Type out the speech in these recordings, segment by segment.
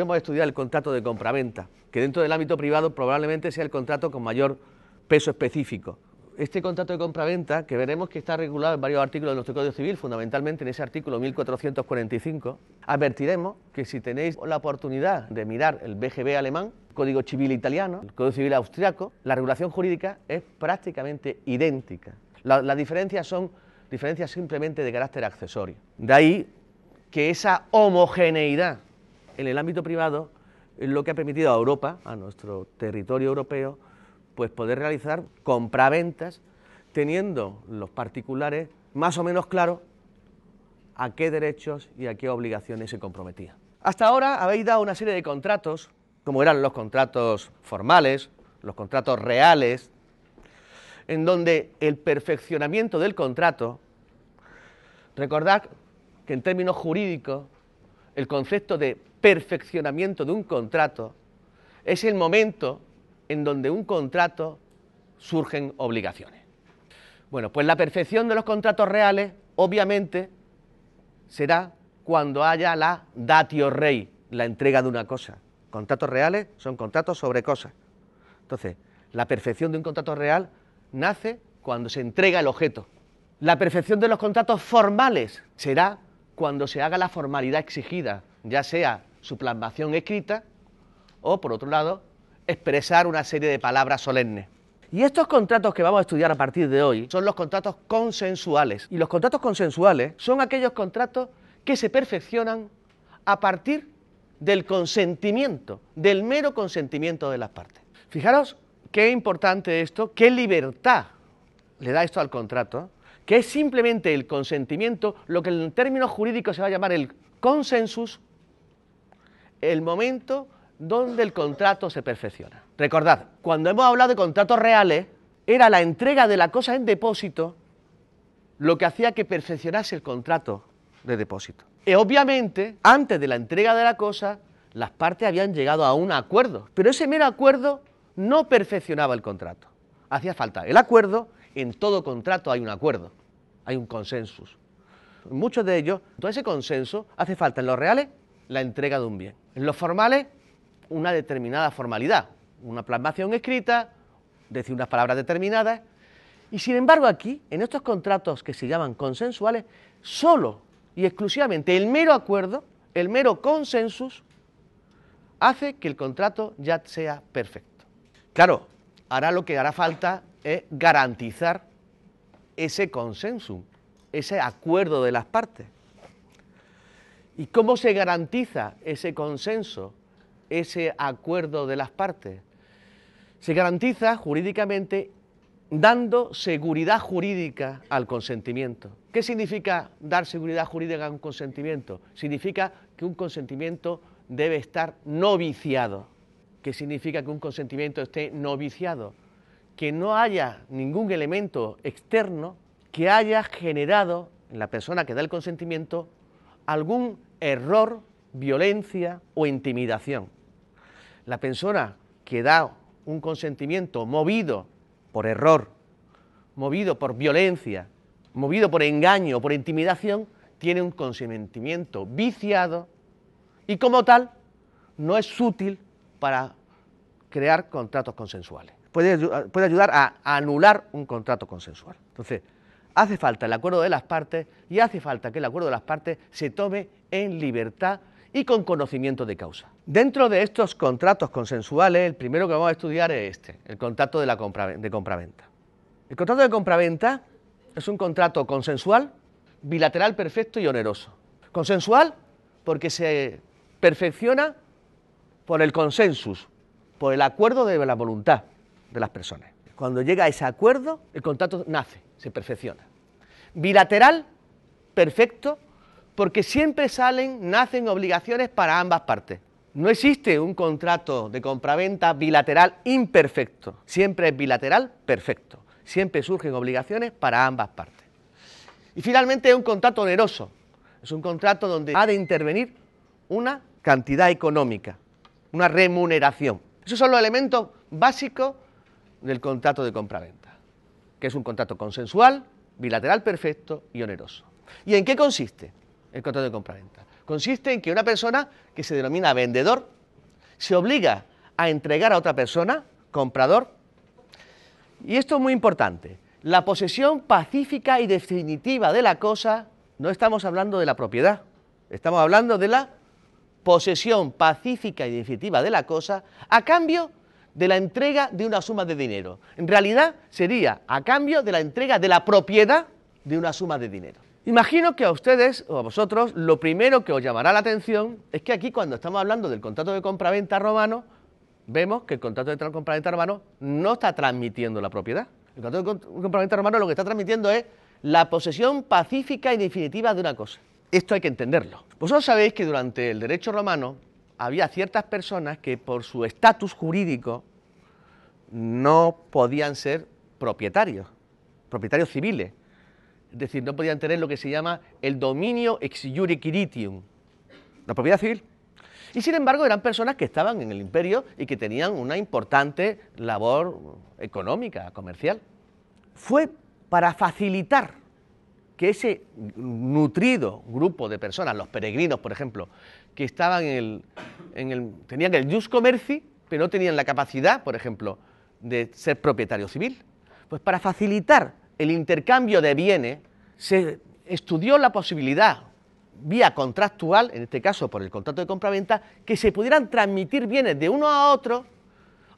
Vamos a estudiar el contrato de compraventa, que dentro del ámbito privado probablemente sea el contrato con mayor peso específico. Este contrato de compraventa, que veremos que está regulado en varios artículos de nuestro Código Civil, fundamentalmente en ese artículo 1445, advertiremos que si tenéis la oportunidad de mirar el BGB alemán, Código Civil italiano, el Código Civil austriaco, la regulación jurídica es prácticamente idéntica. Las diferencias son diferencias simplemente de carácter accesorio. De ahí que esa homogeneidad en el ámbito privado lo que ha permitido a Europa, a nuestro territorio europeo, pues poder realizar compraventas teniendo los particulares más o menos claro a qué derechos y a qué obligaciones se comprometían. Hasta ahora habéis dado una serie de contratos, como eran los contratos formales, los contratos reales, en donde el perfeccionamiento del contrato, recordad que en términos jurídicos el concepto de perfeccionamiento de un contrato es el momento en donde un contrato surgen obligaciones. Bueno, pues la perfección de los contratos reales, obviamente, será cuando haya la datio rei, la entrega de una cosa. Contratos reales son contratos sobre cosas. Entonces, la perfección de un contrato real nace cuando se entrega el objeto. La perfección de los contratos formales será cuando se haga la formalidad exigida, ya sea su plasmación escrita o, por otro lado, expresar una serie de palabras solemnes. Y estos contratos que vamos a estudiar a partir de hoy son los contratos consensuales. Y los contratos consensuales son aquellos contratos que se perfeccionan a partir del consentimiento, del mero consentimiento de las partes. Fijaros qué importante esto, qué libertad le da esto al contrato, que es simplemente el consentimiento, lo que en términos jurídicos se va a llamar el consensus, el momento donde el contrato se perfecciona. Recordad, cuando hemos hablado de contratos reales, era la entrega de la cosa en depósito lo que hacía que perfeccionase el contrato de depósito. Y obviamente, antes de la entrega de la cosa, las partes habían llegado a un acuerdo, pero ese mero acuerdo no perfeccionaba el contrato. Hacía falta el acuerdo, en todo contrato hay un acuerdo, hay un consensus. muchos de ellos, todo ese consenso hace falta en los reales la entrega de un bien. En los formales, una determinada formalidad, una plasmación escrita, decir unas palabras determinadas. Y sin embargo aquí, en estos contratos que se llaman consensuales, solo y exclusivamente el mero acuerdo, el mero consensus, hace que el contrato ya sea perfecto. Claro, ahora lo que hará falta es garantizar ese consenso, ese acuerdo de las partes. ¿Y cómo se garantiza ese consenso ese acuerdo de las partes? Se garantiza jurídicamente dando seguridad jurídica al consentimiento. ¿Qué significa dar seguridad jurídica a un consentimiento? Significa que un consentimiento debe estar no viciado. ¿Qué significa que un consentimiento esté no viciado? Que no haya ningún elemento externo que haya generado en la persona que da el consentimiento algún error, violencia o intimidación la persona que da un consentimiento movido por error, movido por violencia, movido por engaño, por intimidación, tiene un consentimiento viciado y como tal no es útil para crear contratos consensuales. Puede, puede ayudar a anular un contrato consensual. Entonces, hace falta el acuerdo de las partes y hace falta que el acuerdo de las partes se tome en libertad y con conocimiento de causa. Dentro de estos contratos consensuales, el primero que vamos a estudiar es este, el contrato de, la compra, de compraventa. El contrato de compraventa es un contrato consensual, bilateral perfecto y oneroso. Consensual porque se perfecciona por el consensus, por el acuerdo de la voluntad de las personas. Cuando llega a ese acuerdo, el contrato nace, se perfecciona. Bilateral, perfecto, porque siempre salen, nacen obligaciones para ambas partes. No existe un contrato de compraventa bilateral imperfecto, siempre es bilateral perfecto, siempre surgen obligaciones para ambas partes. Y finalmente es un contrato oneroso, es un contrato donde ha de intervenir una cantidad económica, una remuneración. Esos son los elementos básicos del contrato de compraventa, que es un contrato consensual, bilateral perfecto y oneroso. ¿Y en qué consiste? el contrato de compraventa. Consiste en que una persona que se denomina vendedor se obliga a entregar a otra persona, comprador, y esto es muy importante, la posesión pacífica y definitiva de la cosa, no estamos hablando de la propiedad, estamos hablando de la posesión pacífica y definitiva de la cosa a cambio de la entrega de una suma de dinero. En realidad sería a cambio de la entrega de la propiedad de una suma de dinero. Imagino que a ustedes o a vosotros lo primero que os llamará la atención es que aquí cuando estamos hablando del contrato de compraventa romano, vemos que el contrato de compraventa romano no está transmitiendo la propiedad. El contrato de compraventa romano lo que está transmitiendo es la posesión pacífica y definitiva de una cosa. Esto hay que entenderlo. Vosotros sabéis que durante el derecho romano había ciertas personas que por su estatus jurídico no podían ser propietarios, propietarios civiles. Es decir, no podían tener lo que se llama el dominio ex iure quiritium, la propiedad civil. Y sin embargo eran personas que estaban en el imperio y que tenían una importante labor económica, comercial. Fue para facilitar que ese nutrido grupo de personas, los peregrinos, por ejemplo, que estaban en el, tenían el jus commerci, pero no tenían la capacidad, por ejemplo, de ser propietario civil. Pues para facilitar el intercambio de bienes, se estudió la posibilidad, vía contractual, en este caso por el contrato de compraventa, que se pudieran transmitir bienes de uno a otro,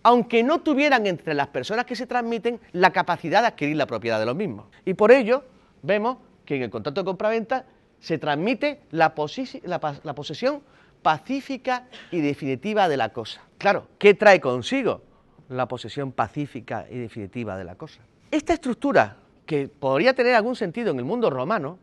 aunque no tuvieran entre las personas que se transmiten la capacidad de adquirir la propiedad de los mismos. Y por ello vemos que en el contrato de compraventa se transmite la, posesión pacífica y definitiva de la cosa. Claro, ¿qué trae consigo la posesión pacífica y definitiva de la cosa? Esta estructura, que podría tener algún sentido en el mundo romano,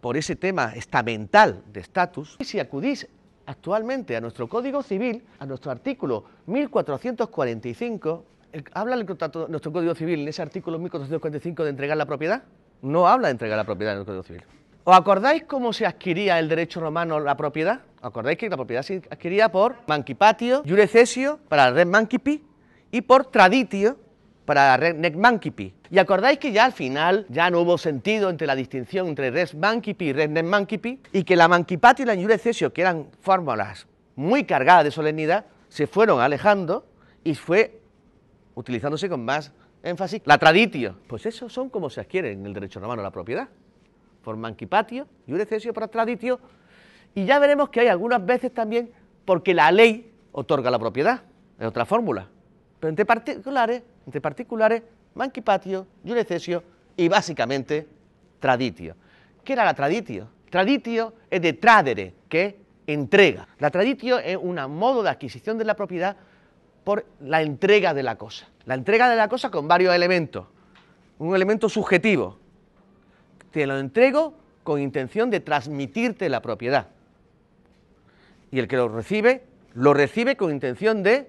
por ese tema estamental de estatus, si acudís actualmente a nuestro Código Civil, a nuestro artículo 1445, ¿habla el nuestro Código Civil en ese artículo 1445 de entregar la propiedad? no habla de entregar la propiedad en el Código Civil. ¿Os acordáis cómo se adquiría el derecho romano la propiedad? ¿Os acordáis que la propiedad se adquiría por mancipatio, jure cesio para red mancipi y por traditio para red nec mancipi? Y acordáis que ya al final ya no hubo sentido entre la distinción entre res mancipi y res nec mancipi y que la mancipatio y la jure cesio, que eran fórmulas muy cargadas de solemnidad, se fueron alejando y fue utilizándose con más énfasis, la traditio. Pues eso son como se adquiere en el derecho romano la propiedad. Por manquipatio, iure cesio para traditio. Y ya veremos que hay algunas veces también porque la ley otorga la propiedad, es otra fórmula. Pero entre particulares, entre particulares, manquipatio, iure cesio y básicamente traditio. ¿Qué era la traditio? Traditio es de tradere, que entrega. La traditio es un modo de adquisición de la propiedad por la entrega de la cosa. La entrega de la cosa con varios elementos. Un elemento subjetivo. Te lo entrego con intención de transmitirte la propiedad. Y el que lo recibe, lo recibe con intención de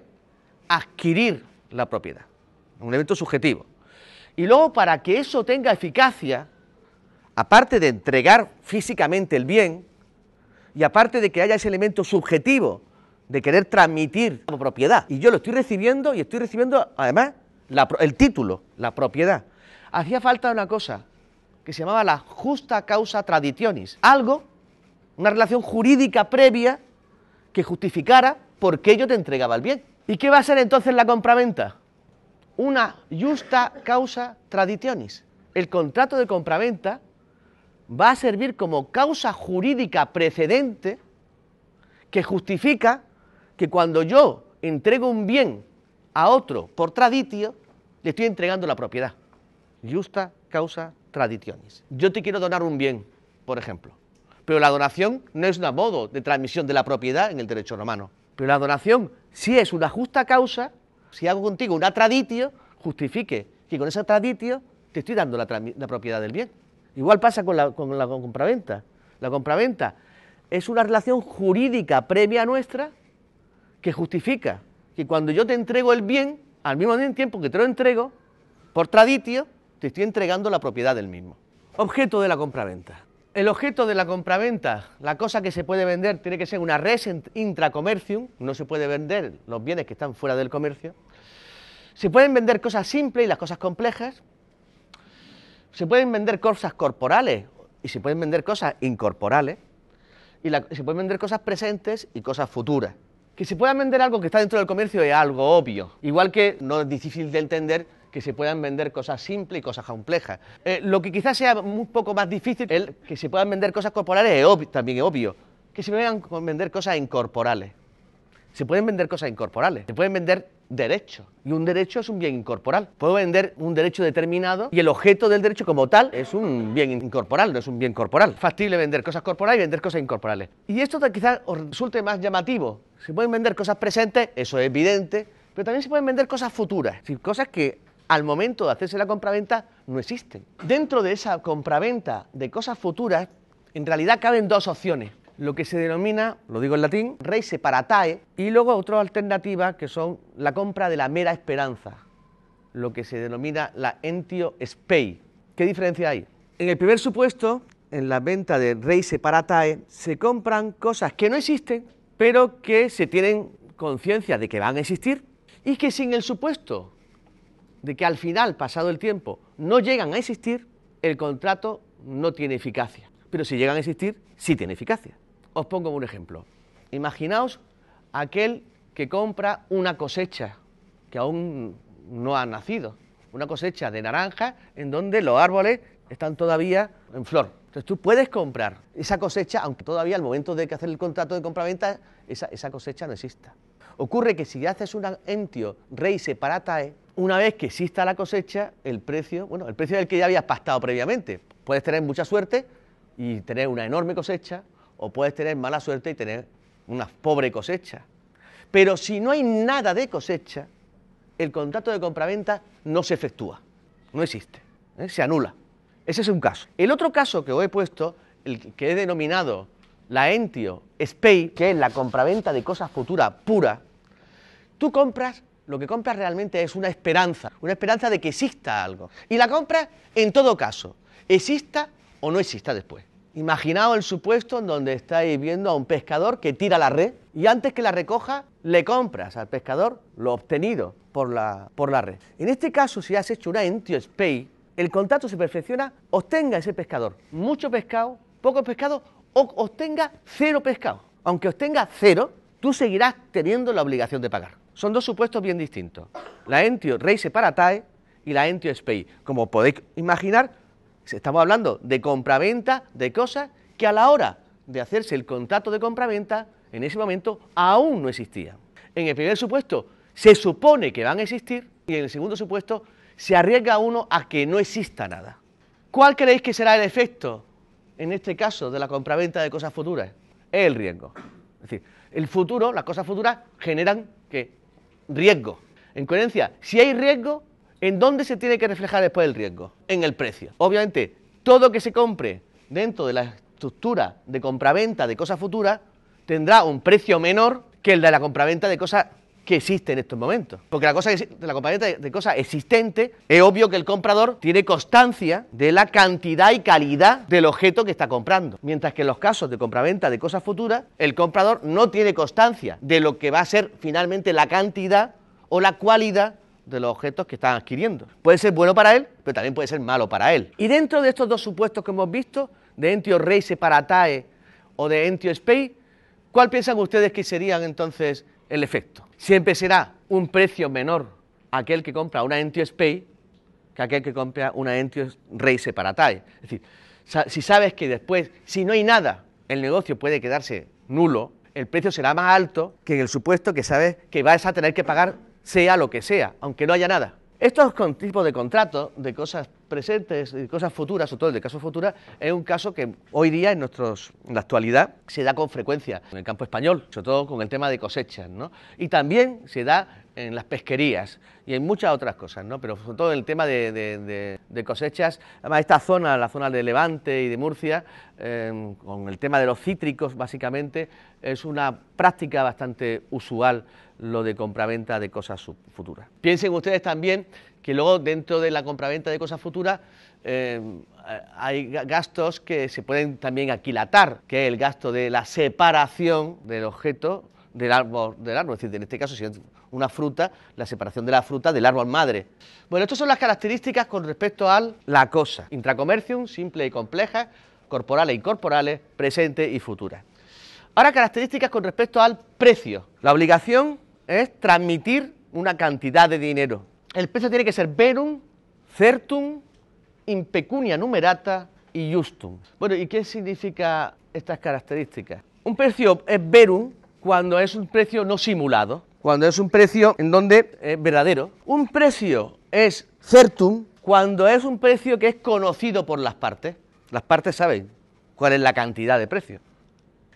adquirir la propiedad. Un elemento subjetivo. Y luego, para que eso tenga eficacia, aparte de entregar físicamente el bien, y aparte de que haya ese elemento subjetivo de querer transmitir la propiedad. Y yo lo estoy recibiendo y estoy recibiendo además el título, la propiedad. Hacía falta una cosa que se llamaba la justa causa traditionis, algo, una relación jurídica previa que justificara por qué yo te entregaba el bien. ¿Y qué va a ser entonces la compraventa? Una justa causa traditionis. El contrato de compraventa va a servir como causa jurídica precedente que justifica que cuando yo entrego un bien a otro por traditio, le estoy entregando la propiedad. Justa causa traditionis. Yo te quiero donar un bien, por ejemplo, pero la donación no es un modo de transmisión de la propiedad en el derecho romano. Pero la donación sí es una justa causa, si hago contigo una traditio, justifique que con esa traditio te estoy dando la, propiedad del bien. Igual pasa con la, con la compraventa. La compraventa es una relación jurídica previa nuestra que justifica que cuando yo te entrego el bien, al mismo tiempo que te lo entrego, por traditio, te estoy entregando la propiedad del mismo. Objeto de la compraventa. El objeto de la compraventa, la cosa que se puede vender, tiene que ser una res intracomercium, no se puede vender los bienes que están fuera del comercio. Se pueden vender cosas simples y las cosas complejas. Se pueden vender cosas corporales y se pueden vender cosas incorporales. y se pueden vender cosas presentes y cosas futuras. Que se puedan vender algo que está dentro del comercio es algo obvio, igual que no es difícil de entender que se puedan vender cosas simples y cosas complejas. Eh, lo que quizás sea un poco más difícil es que se puedan vender cosas corporales, es también es obvio. Que se puedan vender cosas incorporales. Se pueden vender cosas incorporales, se pueden vender derechos. Y un derecho es un bien incorporal. Puedo vender un derecho determinado y el objeto del derecho como tal es un bien incorporal, no es un bien corporal. Factible vender cosas corporales y vender cosas incorporales. Y esto quizás resulte más llamativo. Se pueden vender cosas presentes, eso es evidente, pero también se pueden vender cosas futuras, cosas que al momento de hacerse la compraventa no existen. Dentro de esa compraventa de cosas futuras, en realidad caben dos opciones lo que se denomina, lo digo en latín, rey separatae, y luego otra alternativa que son la compra de la mera esperanza, lo que se denomina la entio spei. ¿Qué diferencia hay? En el primer supuesto, en la venta de rey separatae, se compran cosas que no existen, pero que se tienen conciencia de que van a existir y que sin el supuesto de que al final, pasado el tiempo, no llegan a existir, el contrato no tiene eficacia. Pero si llegan a existir, sí tiene eficacia. Os pongo un ejemplo. Imaginaos aquel que compra una cosecha que aún no ha nacido, una cosecha de naranja en donde los árboles están todavía en flor. Entonces tú puedes comprar esa cosecha, aunque todavía al momento de que hacer el contrato de compraventa esa, esa cosecha no exista. Ocurre que si haces una entio rey separatae, una vez que exista la cosecha, el precio, bueno, el precio del que ya habías pactado previamente. Puedes tener mucha suerte y tener una enorme cosecha, o puedes tener mala suerte y tener una pobre cosecha. Pero si no hay nada de cosecha, el contrato de compraventa no se efectúa, no existe, ¿eh? se anula. Ese es un caso. El otro caso que os he puesto, el que he denominado la entio spei, que es la compraventa de cosas futuras pura, tú compras, lo que compras realmente es una esperanza, una esperanza de que exista algo. Y la compras en todo caso, exista o no exista después. Imaginaos el supuesto en donde estáis viendo a un pescador que tira la red y antes que la recoja le compras al pescador lo obtenido por la, por la red. En este caso, si has hecho una entio spay, el contrato se perfecciona, obtenga ese pescador mucho pescado, poco pescado o obtenga cero pescado. Aunque obtenga cero, tú seguirás teniendo la obligación de pagar. Son dos supuestos bien distintos. La entio reise paratae y la entio spay. Como podéis imaginar, Estamos hablando de compraventa de cosas que a la hora de hacerse el contrato de compraventa, en ese momento aún no existían. En el primer supuesto se supone que van a existir y en el segundo supuesto se arriesga uno a que no exista nada. ¿Cuál creéis que será el efecto en este caso de la compraventa de cosas futuras? Es el riesgo. Es decir, el futuro, las cosas futuras generan ¿qué? Riesgo. En coherencia, si hay riesgo, ¿En dónde se tiene que reflejar después el riesgo? En el precio. Obviamente, todo que se compre dentro de la estructura de compraventa de cosas futuras tendrá un precio menor que el de la compraventa de cosas que existen en estos momentos. Porque la, cosa la compraventa de cosas es obvio que el comprador tiene constancia de la cantidad y calidad del objeto que está comprando. Mientras que en los casos de compraventa de cosas futuras, el comprador no tiene constancia de lo que va a ser finalmente la cantidad o la cualidad de los objetos que están adquiriendo. Puede ser bueno para él, pero también puede ser malo para él. Y dentro de estos dos supuestos que hemos visto, de entio rei separatae o de entio spei, ¿cuál piensan ustedes que serían entonces el efecto? Siempre será un precio menor aquel que compra una entio spei que aquel que compra una entio rei separatae. Es decir, si sabes que después, si no hay nada, el negocio puede quedarse nulo, el precio será más alto que en el supuesto que sabes que vas a tener que pagar sea lo que sea, aunque no haya nada. Estos tipos de contratos, de cosas presentes y cosas futuras, sobre todo el de casos futuras, es un caso que hoy día en, nuestros, en la actualidad se da con frecuencia en el campo español, sobre todo con el tema de cosechas, ¿no? Y también se da en las pesquerías y en muchas otras cosas, ¿no? Pero sobre todo en el tema de, cosechas, además esta zona, la zona de Levante y de Murcia, em, con el tema de los cítricos básicamente, es una práctica bastante usual lo de compraventa de cosas futuras. Piensen ustedes también que luego dentro de la compraventa de cosas futuras eh, hay gastos que se pueden también aquilatar, que es el gasto de la separación del objeto del árbol, del árbol, es decir, en este caso si es una fruta, la separación de la fruta del árbol madre. Bueno, estas son las características con respecto a la cosa, intracomercium, simple y compleja, corporales e incorporales, presente y futuras. Ahora características con respecto al precio. La obligación es transmitir una cantidad de dinero. El precio tiene que ser verum, certum, impecunia numerata y justum. Bueno, ¿y qué significa estas características? Un precio es verum cuando es un precio no simulado, cuando es un precio en donde es verdadero. Un precio es certum cuando es un precio que es conocido por las partes. Las partes saben cuál es la cantidad de precio.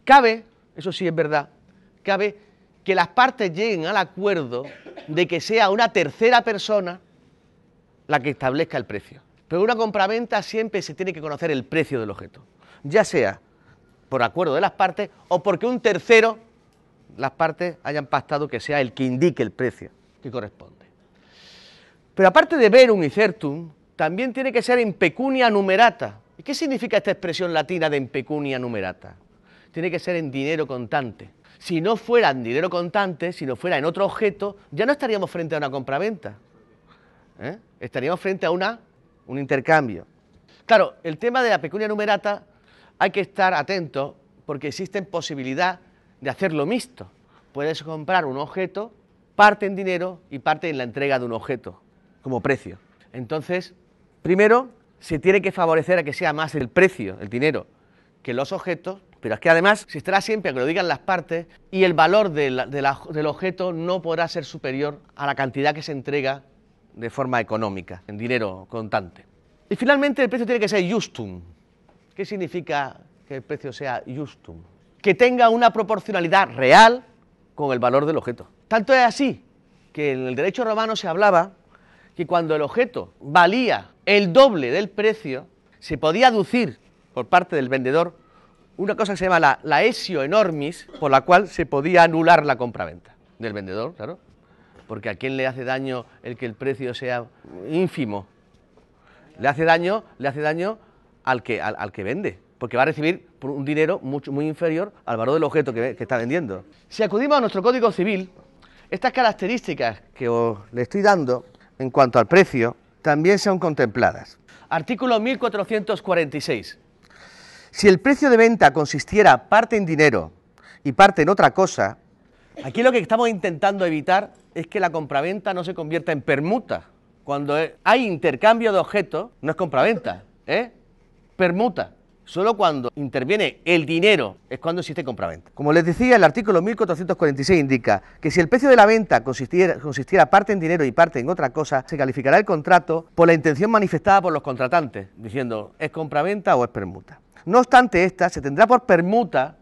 Cabe, eso sí es verdad, cabe que las partes lleguen al acuerdo de que sea una tercera persona la que establezca el precio. Pero una compraventa siempre se tiene que conocer el precio del objeto, ya sea por acuerdo de las partes o porque un tercero, las partes hayan pactado que sea el que indique el precio que corresponde. Pero aparte de verum y certum, también tiene que ser en pecunia numerata. ¿Y qué significa esta expresión latina de en pecunia numerata? Tiene que ser en dinero contante. Si no fuera en dinero contante, si no fuera en otro objeto, ya no estaríamos frente a una compraventa. ¿eh? Estaríamos frente a una, un intercambio. Claro, el tema de la pecunia numerata hay que estar atento porque existe posibilidad de hacerlo mixto. Puedes comprar un objeto, parte en dinero y parte en la entrega de un objeto como precio. Entonces, primero, se tiene que favorecer a que sea más el precio, el dinero, que los objetos, pero es que además se estará siempre a que lo digan las partes y el valor del objeto no podrá ser superior a la cantidad que se entrega de forma económica, en dinero contante. Y finalmente el precio tiene que ser justum. ¿Qué significa que el precio sea justum? Que tenga una proporcionalidad real con el valor del objeto. Tanto es así que en el derecho romano se hablaba que cuando el objeto valía el doble del precio, se podía aducir por parte del vendedor una cosa que se llama la, esio enormis, por la cual se podía anular la compraventa del vendedor, claro porque a quién le hace daño el que el precio sea ínfimo. Le hace daño, le hace daño al que, al, que vende, porque va a recibir un dinero mucho, muy inferior al valor del objeto que, está vendiendo. Si acudimos a nuestro Código Civil, estas características que os le estoy dando en cuanto al precio también son contempladas. Artículo 1446. Si el precio de venta consistiera parte en dinero y parte en otra cosa, aquí lo que estamos intentando evitar es que la compraventa no se convierta en permuta. Cuando hay intercambio de objetos, no es compraventa, ¿eh? Permuta. Solo cuando interviene el dinero es cuando existe compraventa. Como les decía, el artículo 1446 indica que si el precio de la venta consistiera, consistiera, parte en dinero y parte en otra cosa, se calificará el contrato por la intención manifestada por los contratantes, diciendo es compraventa o es permuta. No obstante, esta se tendrá por permuta,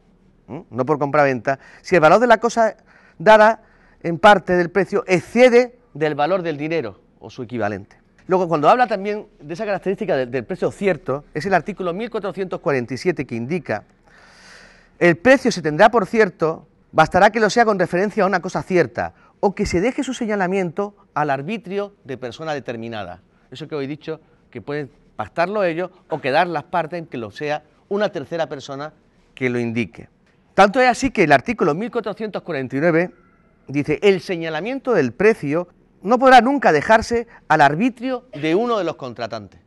no por compraventa, si el valor de la cosa dada en parte del precio excede del valor del dinero o su equivalente. Luego, cuando habla también de esa característica del, precio cierto, es el artículo 1447 que indica, el precio se tendrá por cierto, bastará que lo sea con referencia a una cosa cierta, o que se deje su señalamiento al arbitrio de persona determinada. Eso que hoy he dicho, que pueden pactarlo ellos o quedar las partes en que lo sea una tercera persona que lo indique. Tanto es así que el artículo 1449 dice, el señalamiento del precio no podrá nunca dejarse al arbitrio de uno de los contratantes.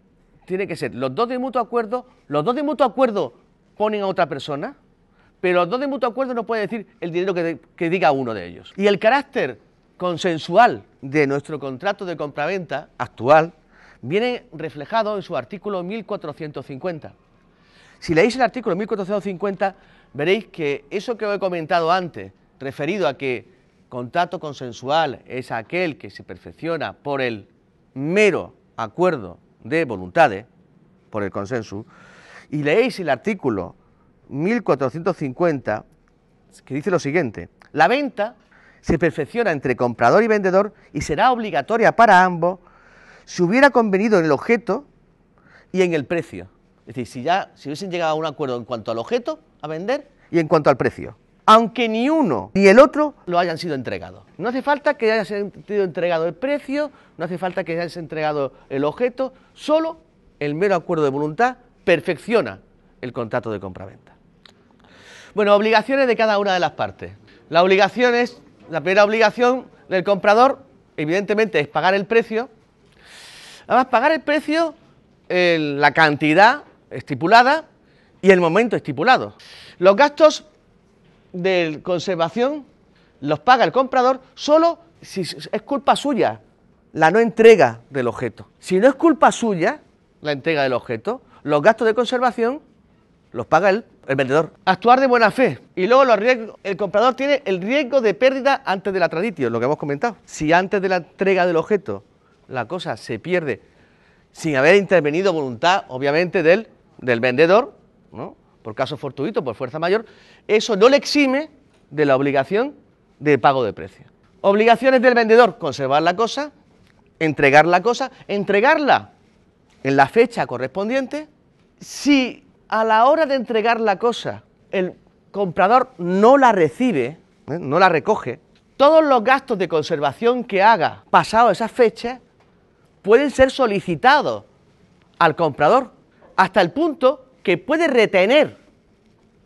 Tiene que ser los dos de mutuo acuerdo, los dos de mutuo acuerdo ponen a otra persona, pero los dos de mutuo acuerdo no puede decir el dinero que, que diga uno de ellos. Y el carácter consensual de nuestro contrato de compraventa actual viene reflejado en su artículo 1450. Si leéis el artículo 1450, veréis que eso que os he comentado antes, referido a que Contrato consensual es aquel que se perfecciona por el mero acuerdo de voluntades, por el consenso, y leéis el artículo 1450 que dice lo siguiente, la venta se perfecciona entre comprador y vendedor y será obligatoria para ambos si hubiera convenido en el objeto y en el precio. Es decir, si ya si hubiesen llegado a un acuerdo en cuanto al objeto a vender y en cuanto al precio aunque ni uno ni el otro lo hayan sido entregados. No hace falta que haya sido entregado el precio, no hace falta que haya entregado el objeto, solo el mero acuerdo de voluntad perfecciona el contrato de compraventa. Bueno, obligaciones de cada una de las partes. La obligación es, la primera obligación del comprador, evidentemente, es pagar el precio. Además, pagar el precio, la cantidad estipulada y el momento estipulado. Los gastos de conservación los paga el comprador solo si es culpa suya la no entrega del objeto. Si no es culpa suya la entrega del objeto, los gastos de conservación los paga el, el vendedor. Actuar de buena fe. Y luego los riesgos, el comprador tiene el riesgo de pérdida antes de la tradición, lo que hemos comentado. Si antes de la entrega del objeto la cosa se pierde sin haber intervenido voluntad, obviamente, del, del vendedor, ¿no? por caso fortuito, por fuerza mayor, eso no le exime de la obligación de pago de precio. Obligaciones del vendedor, conservar la cosa, entregar la cosa, entregarla en la fecha correspondiente. Si a la hora de entregar la cosa el comprador no la recibe, ¿eh? no la recoge, todos los gastos de conservación que haga pasado esa fecha pueden ser solicitados al comprador hasta el punto que puede retener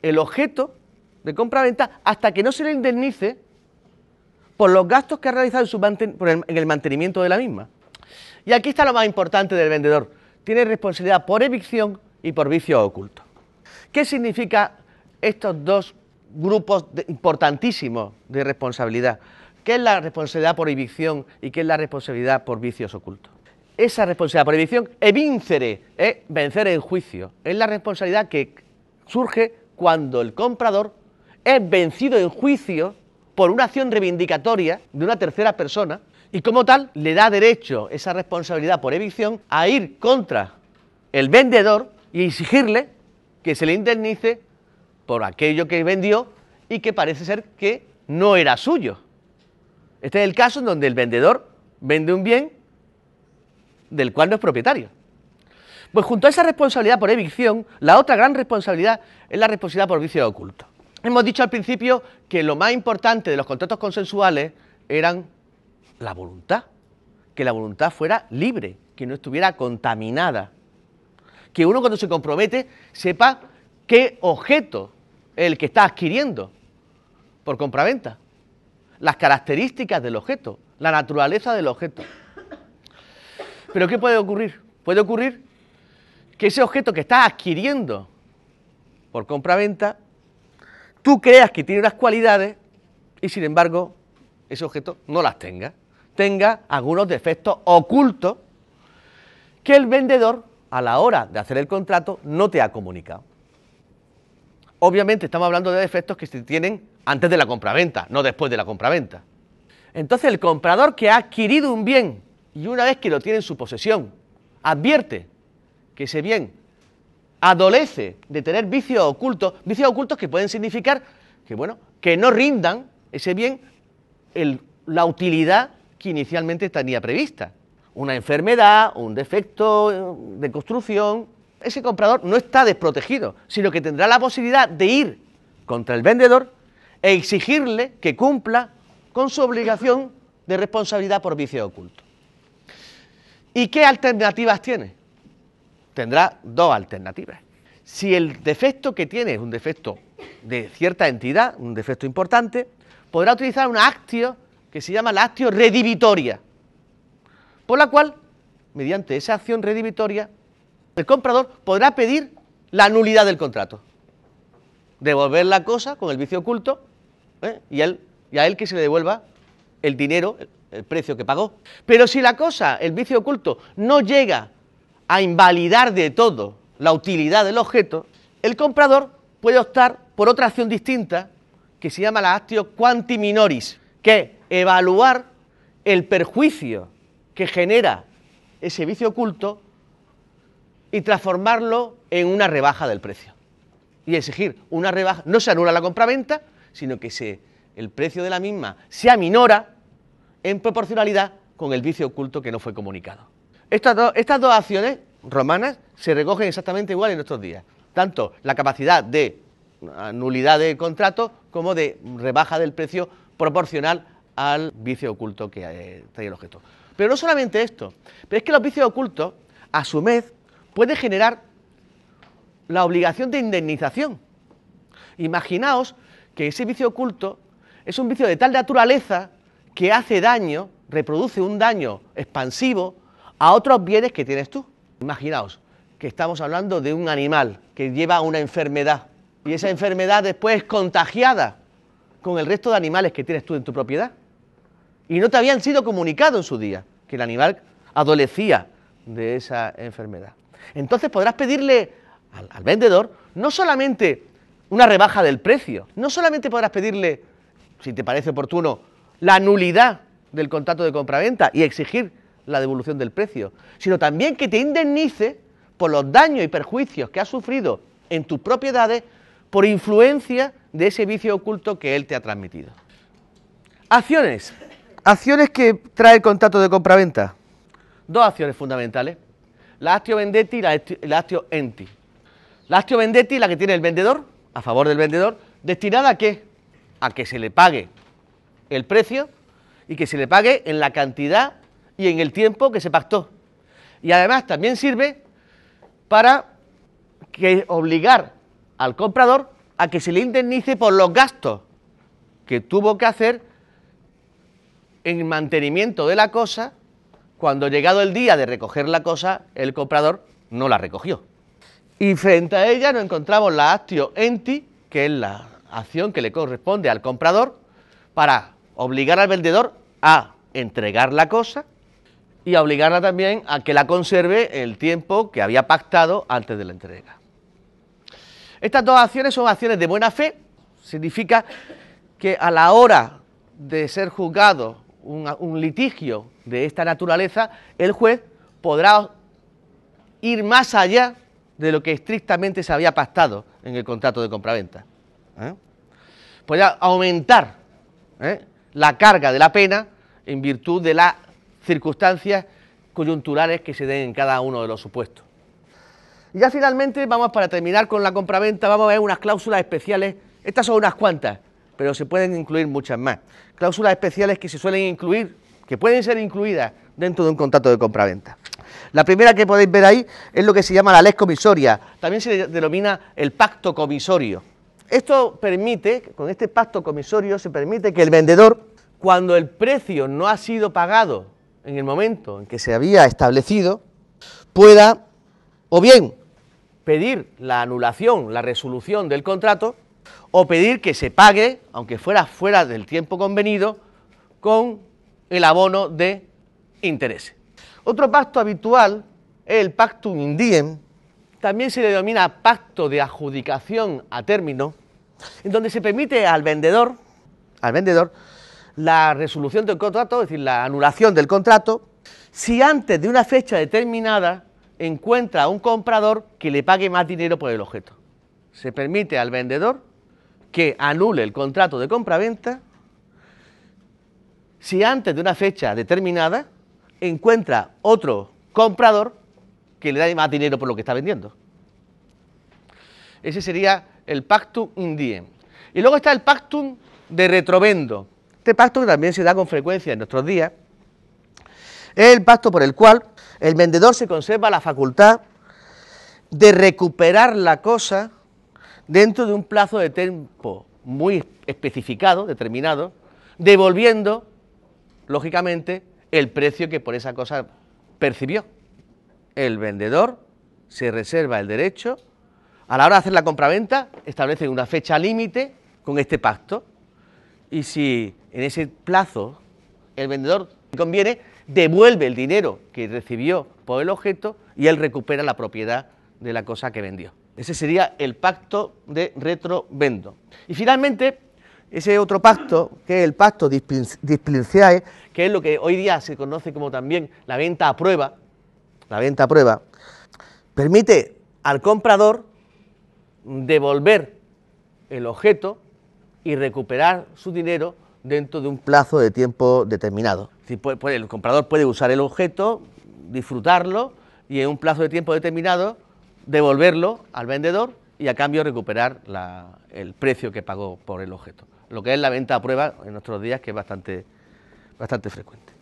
el objeto de compra-venta hasta que no se le indemnice por los gastos que ha realizado en, el mantenimiento de la misma. Y aquí está lo más importante del vendedor. Tiene responsabilidad por evicción y por vicio oculto. ¿Qué significa estos dos grupos importantísimos de responsabilidad? ¿Qué es la responsabilidad por evicción y qué es la responsabilidad por vicios ocultos? Esa responsabilidad por evicción, evincere, es vencer en juicio. Es la responsabilidad que surge cuando el comprador es vencido en juicio por una acción reivindicatoria de una tercera persona y como tal le da derecho esa responsabilidad por evicción a ir contra el vendedor y exigirle que se le indemnice por aquello que vendió y que parece ser que no era suyo. Este es el caso en donde el vendedor vende un bien del cual no es propietario. Pues junto a esa responsabilidad por evicción, la otra gran responsabilidad es la responsabilidad por vicio oculto. Hemos dicho al principio que lo más importante de los contratos consensuales eran la voluntad, que la voluntad fuera libre, que no estuviera contaminada que uno cuando se compromete sepa qué objeto es el que está adquiriendo por compraventa, las características del objeto, la naturaleza del objeto. Pero ¿qué puede ocurrir? Puede ocurrir que ese objeto que estás adquiriendo por compraventa, tú creas que tiene unas cualidades y sin embargo ese objeto no las tenga. Tenga algunos defectos ocultos que el vendedor a la hora de hacer el contrato no te ha comunicado. Obviamente estamos hablando de defectos que se tienen antes de la compraventa, no después de la compraventa. Entonces el comprador que ha adquirido un bien y una vez que lo tiene en su posesión, advierte que ese bien adolece de tener vicios ocultos, vicios ocultos que pueden significar que, bueno, que no rindan ese bien la utilidad que inicialmente tenía prevista una enfermedad, un defecto de construcción, ese comprador no está desprotegido, sino que tendrá la posibilidad de ir contra el vendedor e exigirle que cumpla con su obligación de responsabilidad por vicio oculto. ¿Y qué alternativas tiene? Tendrá dos alternativas. Si el defecto que tiene es un defecto de cierta entidad, un defecto importante, podrá utilizar una actio que se llama la actio redivitoria por la cual, mediante esa acción redivitoria, el comprador podrá pedir la nulidad del contrato, devolver la cosa con el vicio oculto ¿eh? y, y a él que se le devuelva el dinero, el precio que pagó. Pero si la cosa, el vicio oculto, no llega a invalidar de todo la utilidad del objeto, el comprador puede optar por otra acción distinta que se llama la actio quanti minoris, que es evaluar el perjuicio que genera ese vicio oculto y transformarlo en una rebaja del precio. Y exigir una rebaja, no se anula la compraventa, sino que se, el precio de la misma se aminora en proporcionalidad con el vicio oculto que no fue comunicado. Estas, dos acciones romanas se recogen exactamente igual en nuestros días, tanto la capacidad de nulidad de contrato como de rebaja del precio proporcional al vicio oculto que eh, trae el objeto. Pero no solamente esto, pero es que los vicios ocultos, a su vez, pueden generar la obligación de indemnización. Imaginaos que ese vicio oculto es un vicio de tal naturaleza que hace daño, reproduce un daño expansivo a otros bienes que tienes tú. Imaginaos que estamos hablando de un animal que lleva una enfermedad y esa enfermedad después es contagiada con el resto de animales que tienes tú en tu propiedad. Y no te habían sido comunicados en su día que el animal adolecía de esa enfermedad. Entonces podrás pedirle al, vendedor no solamente una rebaja del precio, no solamente podrás pedirle, si te parece oportuno, la nulidad del contrato de compraventa y exigir la devolución del precio, sino también que te indemnice por los daños y perjuicios que has sufrido en tus propiedades por influencia de ese vicio oculto que él te ha transmitido. Acciones. Acciones que trae el contrato de compraventa. Dos acciones fundamentales. La actio vendetti y la actio enti. La actio vendetti, la que tiene el vendedor, a favor del vendedor, destinada a qué? A que se le pague el precio y que se le pague en la cantidad y en el tiempo que se pactó. Y además también sirve para que obligar al comprador a que se le indemnice por los gastos que tuvo que hacer en mantenimiento de la cosa cuando llegado el día de recoger la cosa, el comprador no la recogió. Y frente a ella nos encontramos la actio enti, que es la acción que le corresponde al comprador para obligar al vendedor a entregar la cosa y obligarla también a que la conserve el tiempo que había pactado antes de la entrega. Estas dos acciones son acciones de buena fe, significa que a la hora de ser juzgado un, litigio de esta naturaleza, el juez podrá ir más allá de lo que estrictamente se había pactado en el contrato de compraventa. ¿eh? Podrá aumentar ¿eh? La carga de la pena en virtud de las circunstancias coyunturales que se den en cada uno de los supuestos. Y ya finalmente vamos para terminar con la compraventa, vamos a ver unas cláusulas especiales, estas son unas cuantas, pero se pueden incluir muchas más. Cláusulas especiales que se suelen incluir, que pueden ser incluidas dentro de un contrato de compraventa. La primera que podéis ver ahí es lo que se llama la ley comisoria, también se denomina el pacto comisorio. Esto permite, con este pacto comisorio se permite que el vendedor, cuando el precio no ha sido pagado en el momento en que se había establecido, pueda o bien pedir la anulación, la resolución del contrato, o pedir que se pague, aunque fuera fuera del tiempo convenido, con el abono de interés. Otro pacto habitual es el pactum indiem, también se denomina pacto de adjudicación a término, en donde se permite al vendedor, al vendedor, la resolución del contrato, es decir, la anulación del contrato, si antes de una fecha determinada encuentra a un comprador que le pague más dinero por el objeto. Se permite al vendedor que anule el contrato de compraventa si antes de una fecha determinada encuentra otro comprador que le da más dinero por lo que está vendiendo. Ese sería el pactum indiem. Y luego está el pactum de retrovendo. Este pacto que también se da con frecuencia en nuestros días es el pacto por el cual el vendedor se conserva la facultad de recuperar la cosa dentro de un plazo de tiempo muy especificado, determinado, devolviendo, lógicamente, el precio que por esa cosa percibió. El vendedor se reserva el derecho, a la hora de hacer la compraventa, establece una fecha límite con este pacto, y si en ese plazo el vendedor conviene, devuelve el dinero que recibió por el objeto y él recupera la propiedad de la cosa que vendió. Ese sería el pacto de retrovendo. Y finalmente, ese otro pacto, que es el pacto displinciae, que es lo que hoy día se conoce como también la venta a prueba, la venta a prueba, permite al comprador devolver el objeto y recuperar su dinero dentro de un plazo de tiempo determinado. el comprador puede usar el objeto, disfrutarlo y en un plazo de tiempo determinado devolverlo al vendedor y a cambio recuperar el precio que pagó por el objeto. Lo que es la venta a prueba en nuestros días que es bastante, bastante frecuente.